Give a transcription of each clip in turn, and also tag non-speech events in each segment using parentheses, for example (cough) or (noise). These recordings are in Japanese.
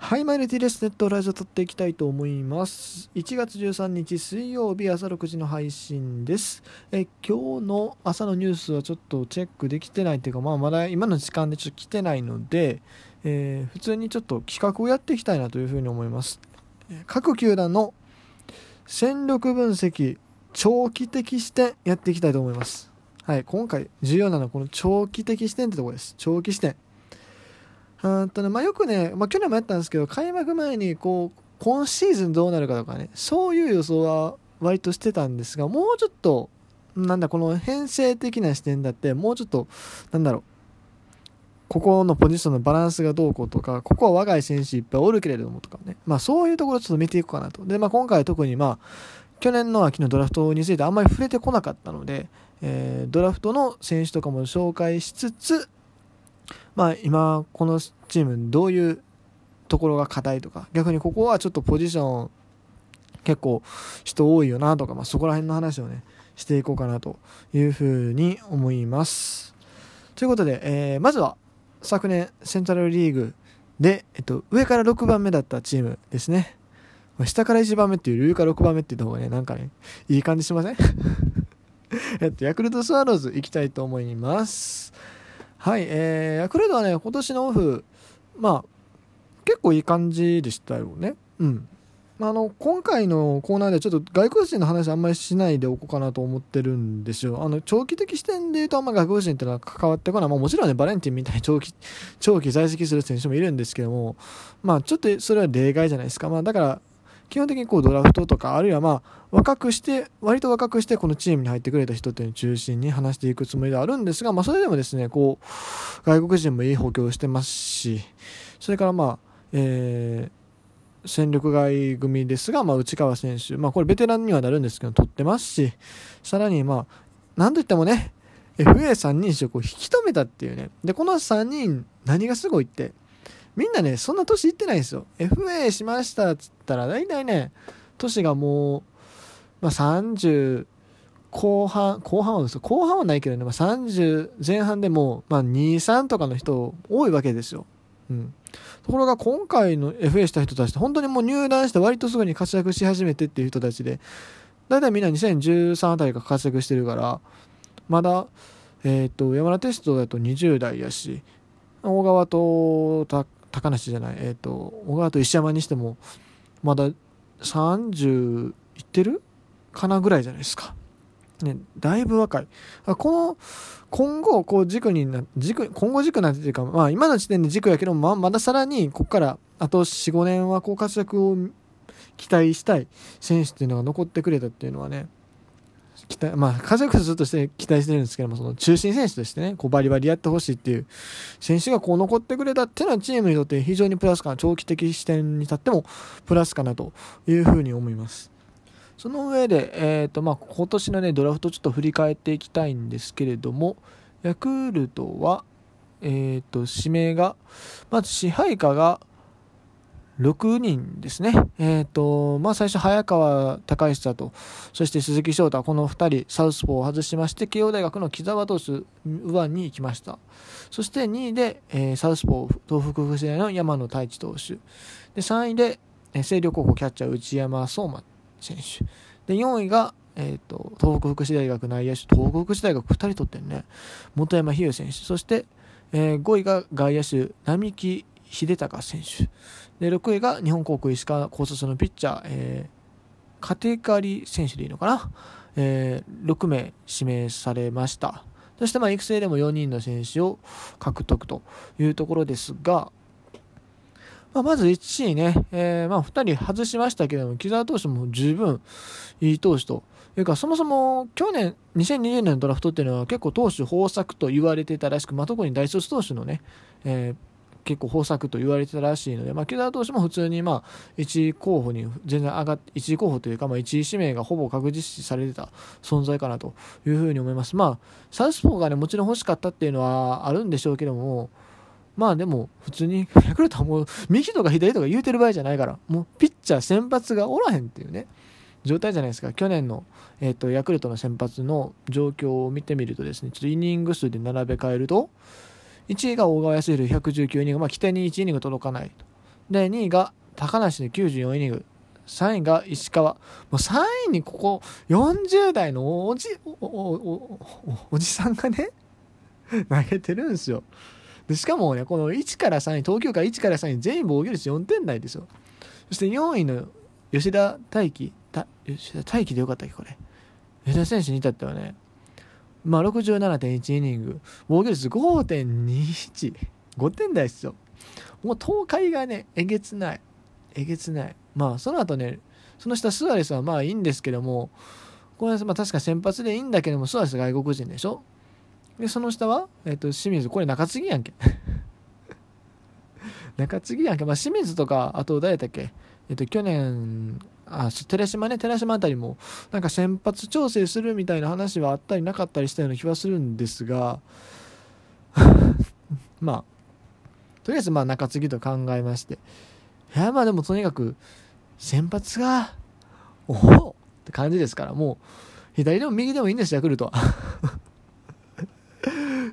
はい、マイルティレスネットラジオ撮っていきたいと思います。1月13日水曜日朝6時の配信です。え今日の朝のニュースはちょっとチェックできてないというか、まあ、まだ今の時間でちょっと来てないので、えー、普通にちょっと企画をやっていきたいなというふうに思います。各球団の戦力分析、長期的視点やっていきたいと思います。はい、今回重要なのはこの長期的視点ってところです。長期視点。うんとねまあ、よくね、まあ、去年もやったんですけど開幕前にこう今シーズンどうなるかとかねそういう予想は割としてたんですがもうちょっとなんだこの編成的な視点だってもうちょっとなんだろうここのポジションのバランスがどうこうとかここは若い選手いっぱいおるけれどもとかね、まあ、そういうところちょっと見ていこうかなと。で、まあ、今回特にまあ去年の秋のドラフトについてあんまり触れてこなかったので、えー、ドラフトの選手とかも紹介しつつまあ、今このチームどういうところが課題とか逆にここはちょっとポジション結構人多いよなとか、まあ、そこら辺の話をねしていこうかなというふうに思います。ということで、えー、まずは昨年セントラルリーグで、えっと、上から6番目だったチームですね。下から1番目っていう上から6番目って言った方がね、なんかね、いい感じしません？(laughs) えっと、ヤクルトスワローズ行きたいと思います。はい、えー、ヤクルトはね、今年のオフ、まあ、結構いい感じでしたよね。うん。あの、今回のコーナーではちょっと外国人の話あんまりしないでおこうかなと思ってるんですよ。あの、長期的視点で言うとあんま外国人ってのは関わってこない。まあもちろんね、バレンティンみたいに長期、長期在籍する選手もいるんですけども、まあちょっとそれは例外じゃないですか。まあだから、基本的にこうドラフトとかあるいはまあ若くして割と若くしてこのチームに入ってくれた人っていうのを中心に話していくつもりであるんですが、まあ、それでもですねこう外国人もいい補強してますしそれからまあ、えー、戦力外組ですが、まあ、内川選手、まあ、これベテランにはなるんですけど取ってますしさらにまあなんといってもね FA3 人種をこう引き止めたっていうね。でこの3人何がすごいってみんなね、そんな年いってないんですよ。FA しましたっつったら、大体ね、年がもう、まあ、30後半、後半はです後半はないけどね、まあ、30前半でも、まあ、2、3とかの人多いわけですよ。うん。ところが今回の FA した人たちって本当にもう入団して割とすぐに活躍し始めてっていう人たちで、大体みんな2013あたりが活躍してるから、まだ、えっ、ー、と、山田テストだと20代やし、小川と高高梨じゃない、えっ、ー、と、小川と石山にしても、まだ30いってる？かなぐらいじゃないですか。ね、だいぶ若い。この、今後、こう軸にな、軸、今後軸なんていうか、まあ今の時点で軸やけど、ままださらに、ここからあと4、5年はこう活躍を期待したい選手っていうのが残ってくれたっていうのはね、期待、まあ、活躍するとして期待してるんですけども、その中心選手としてね、こうバリバリやってほしいっていう選手がこう残ってくれたっていうのはチームにとって非常にプラスかな、長期的視点に立ってもプラスかなというふうに思います。その上で、えーとまあ、今年の、ね、ドラフトちょっと振り返っていきたいんですけれども、ヤクルトは、えーと、指名が、まず支配下が6人ですね。えっ、ー、と、まあ、最初、早川隆久と、そして鈴木翔太、この2人、サウスポーを外しまして、慶応大学の木澤投手、右腕に行きました。そして2位で、えー、サウスポー、東北福祉大の山野太一投手。で、3位で、えー、星稜高校キャッチャー、内山相馬選手。で、4位が、えーと、東北福祉大学内野手、東北福祉大学2人取ってるね、本山比喩選手、そして、えー、5位が外野手、並木秀隆選手。で、6位が日本航空石川高卒のピッチャー、えー、カテカリ選手でいいのかな、えー、6名指名されました。そして、まあ、育成でも4人の選手を獲得というところですが、まあ、まず1位ね、えー、まあ2人外しましたけども、木澤投手も十分いい投手というか、そもそも去年、2020年のドラフトっていうのは結構投手豊作と言われてたらしく、まあ、特に大卒投手のね、えー結構豊作と言われてたらしいので、まあ、木田投手も普通にまあ1位候補に全然上がって1位候補というか、ま、1位指名がほぼ確実視されてた存在かなというふうに思います。まあ、サウスポーがねもちろん欲しかったっていうのはあるんでしょうけどもまあでも普通にヤクルトはもう右とか左とか言うてる場合じゃないからもうピッチャー先発がおらへんっていうね状態じゃないですか去年の、えーとヤクルトの先発の状況を見てみるとですねちょっとイニング数で並べ替えると1位が大川康弘119イニング、まあ、規定に1イニング届かないと。で2位が高梨で94イニング。3位が石川。もう3位にここ40代のおじおおおじさんがね (laughs) 投げてるんですよ。でしかもねこの1から3位東京から1から3位全員防御率4点台ですよ。そして4位の吉田大輝吉田大輝でよかったっけこれ。吉田選手に至ってはねまあ67.1イニング。防御率5.215点台ですよ。もう東海がねえげつない。えげつない。まあその後ねその下スアレスはまあいいんですけども。これまあ確か先発でいいんだけどもスアレス外国人でしょ？でその下は、えっと清水。これ中継ぎやんけ。(laughs) 中継ぎやんけ、まあ、清水とかあと誰だっけ？えっと去年あ寺島ね寺島あたりもなんか先発調整するみたいな話はあったりなかったりしたような気はするんですが (laughs) まあとりあえずまあ中継ぎと考えましていやまあでもとにかく先発がおおって感じですからもう左でも右でもいいんですヤクルトは。(laughs)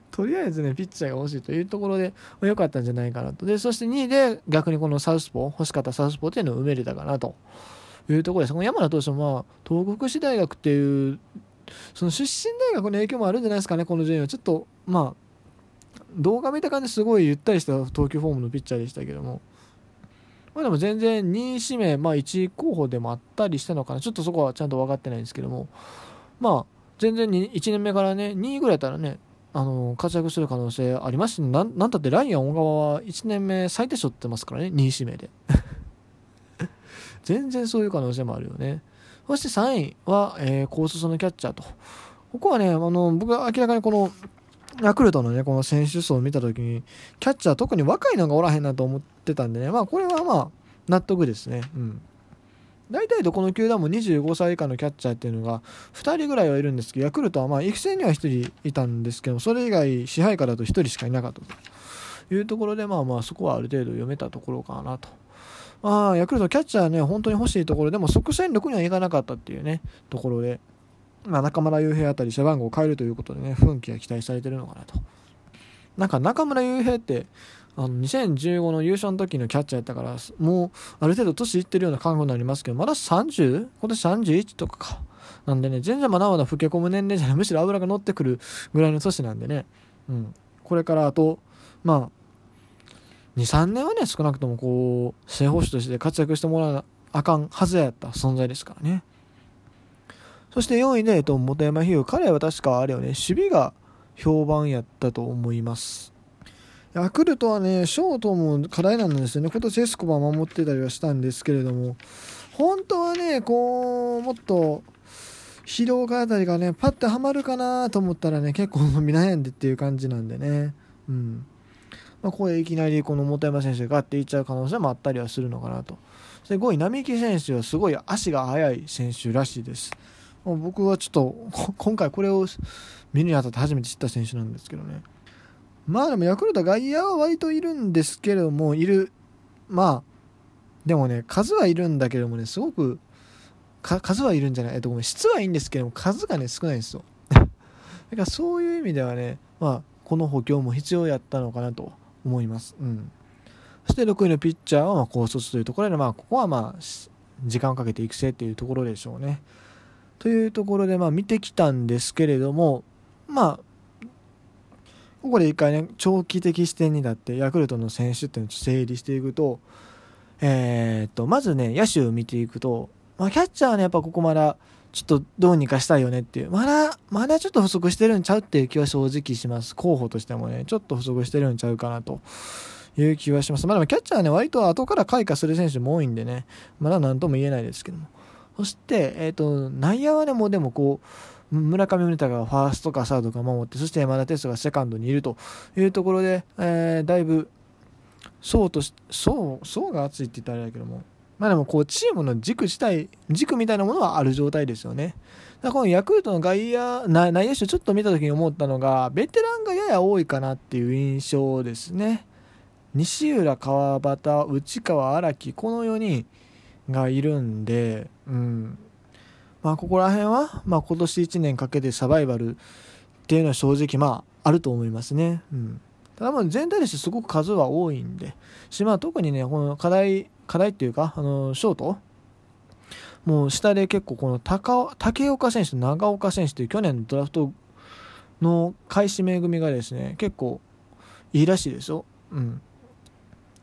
とりあえずねピッチャーが欲しいというところで、まあ、かったんじゃないかなと。でそして2位で逆にこのサウスポー欲しかったサウスポーっていうのを埋めれたかなと。いうところですこの山田投手も、まあ、東北福祉大学っていうその出身大学の影響もあるんじゃないですかねこの順位は。ちょっとまあ動画見た感じすごいゆったりした投球フォームのピッチャーでしたけども。まあ、でも全然2位指名、まあ、1位候補でもあったりしたのかなちょっとそこはちゃんと分かってないんですけども。まあ全然1年目からね2位ぐらいだったらねあの活躍する可能性ありますしなんなんたってライアン小川は1年目最低賞ってますからね2位指名で。全然そういう可能性もあるよねそして3位は、えー、高卒のキャッチャーとここはねあの僕は明らかにこのヤクルトのね、この選手層を見たときに、キャッチャー特に若いのがおらへんなと思ってたんでね、まあこれはまあ納得ですね。うん。大体どこの球団も25歳以下のキャッチャーっていうのが2人ぐらいはいるんですけど、ヤクルトはまあ育成には1人いたんですけど、それ以外支配下だと1人しかいなかったというところで、まあまあそこはある程度読めたところかなと。まあ、ヤクルトキャッチャーね、本当に欲しいところでも即戦力にはいかなかったっていうね、ところで、まあ、中村悠平あたり背番号を変えるということでね、奮起が期待されてるのかなと。なんか中村悠平って、あの2015の優勝の時のキャッチャーやったから、もうある程度年いってるような感覚になりますけど、まだ 30? 今年31とかか。なんでね、全然まだまだ老け込む年齢じゃない、むしろ油が乗ってくるぐらいの年なんでね、うん。これからあと、まあ、2、3年はね、少なくともこう、正捕手として活躍してもらわなあかんはずやった存在ですからね。そして4位で、えっと、本山比喩。彼は確かあれよね、守備が評判やったと思います。ヤクルトはね、ショートも課題なんですよね。今年エスコバ守ってたりはしたんですけれども、本当はね、こう、もっと、疲労があたりがね、パッてはまるかなと思ったらね、結構伸び悩んでっていう感じなんでね。うん。まあ、ここでいきなりこの本山選手がガッていっちゃう可能性もあったりはするのかなと。そして5位、並木選手はすごい足が速い選手らしいです。もう僕はちょっと今回これを見るにあたって初めて知った選手なんですけどね。まあでもヤクルト外野は割といるんですけれどもいる。まあでもね数はいるんだけどもねすごく数はいるんじゃない？えっとごめん質はいいんですけども数がね少ないんですよ。(laughs) だからそういう意味ではねまあこの補強も必要やったのかなと。思います。うん。そして6位のピッチャーは高卒というところでまあここはまあ時間をかけて育成っていうところでしょうね。というところでまあ見てきたんですけれどもまあここで一回ね長期的視点になってヤクルトの選手っていうのを整理していくとえー、っとまずね野手を見ていくと、まあ、キャッチャーはねやっぱここまだちょっとどうにかしたいよねっていう。まだまだちょっと不足してるんちゃうっていう気は正直します。候補としてもね。ちょっと不足してるんちゃうかなという気はします。まあでもキャッチャーはね、割と後から開花する選手も多いんでね、まだ何とも言えないですけども。そして、えっ、ー、と、内野はね、もうでもこう、村上宗隆がファーストかサードか守って、そして山田哲人がセカンドにいるというところで、えー、だいぶ、層とし、層、層が厚いって言ったらあれだけども、まあでもこう、チームの軸自体、軸みたいなものはある状態ですよね。だからこのヤクルトの外野、内野手ちょっと見た時に思ったのが、ベテランがやや多いかなっていう印象ですね。西浦、川端、内川、荒木、この4人、がいるんで、うんまあ、ここら辺は、まあ、今年1年かけてサバイバルっていうのは正直まああると思いますね。うんただまあ全体としてすごく数は多いんでし、まあ、特にねこの課題課題っていうかあのショート？もう下で結構この高竹岡選手と長岡選手という去年のドラフトの開始名組がですね結構いいらしいですよ。うん。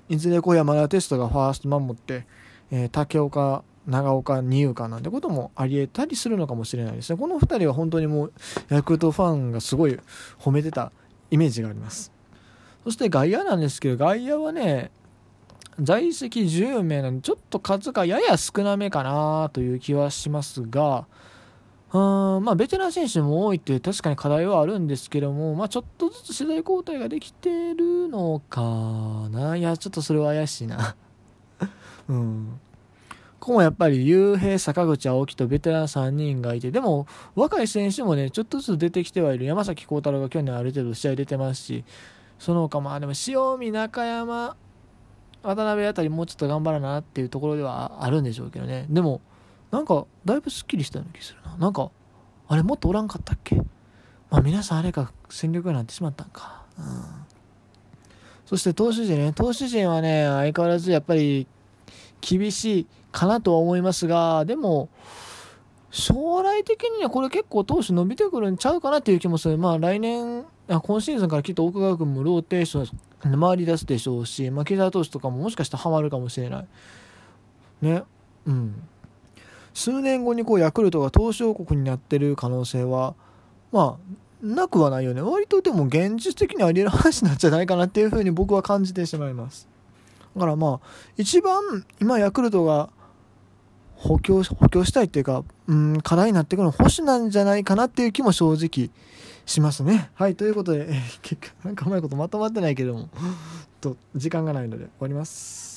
いずれこう山田テストがファースト守って、えー、竹岡長岡二遊間なんてこともありえたりするのかもしれないですね。この2人は本当にもうヤクルトファンがすごい褒めてたイメージがあります。そして外野なんですけど、外野はね、在籍10名なんで、ちょっと数がやや少なめかなという気はしますが、うんまあ、ベテラン選手も多いって確かに課題はあるんですけども、まあ、ちょっとずつ世代交代ができてるのかな？いや、ちょっとそれは怪しいな。(laughs) うん。ここもやっぱり、雄平、坂口、青木とベテラン3人がいて、でも、若い選手もね、ちょっとずつ出てきてはいる。山崎幸太郎が去年ある程度試合出てますし、その他、まあでも、塩見、中山、渡辺あたりもうちょっと頑張らなっていうところではあるんでしょうけどね。でも、なんか、だいぶすっきりしたような気するな。なんか、あれもっとおらんかったっけ？まあ皆さんあれか戦力になってしまったんか。うん。そして投手陣ね。投手陣はね、相変わらずやっぱり厳しいかなとは思いますが、でも、将来的にはこれ結構投手伸びてくるんちゃうかなっていう気もする。まあ来年、今シーズンからきっと奥川君もローテーション回り出すでしょうし、まあ、木澤投手とかももしかしたらハマるかもしれない。ね。うん。数年後にこうヤクルトが投手王国になってる可能性は、まあ、なくはないよね。割とでも現実的にあり得る話なんじゃないかなっていうふうに僕は感じてしまいます。だからまあ、一番今ヤクルトが補強、補強したいっていうか、うん、課題になってくるの保守なんじゃないかなっていう気も正直しますね。はい、ということで、えー、結局、なんかうまいことまとまってないけども、と、時間がないので終わります。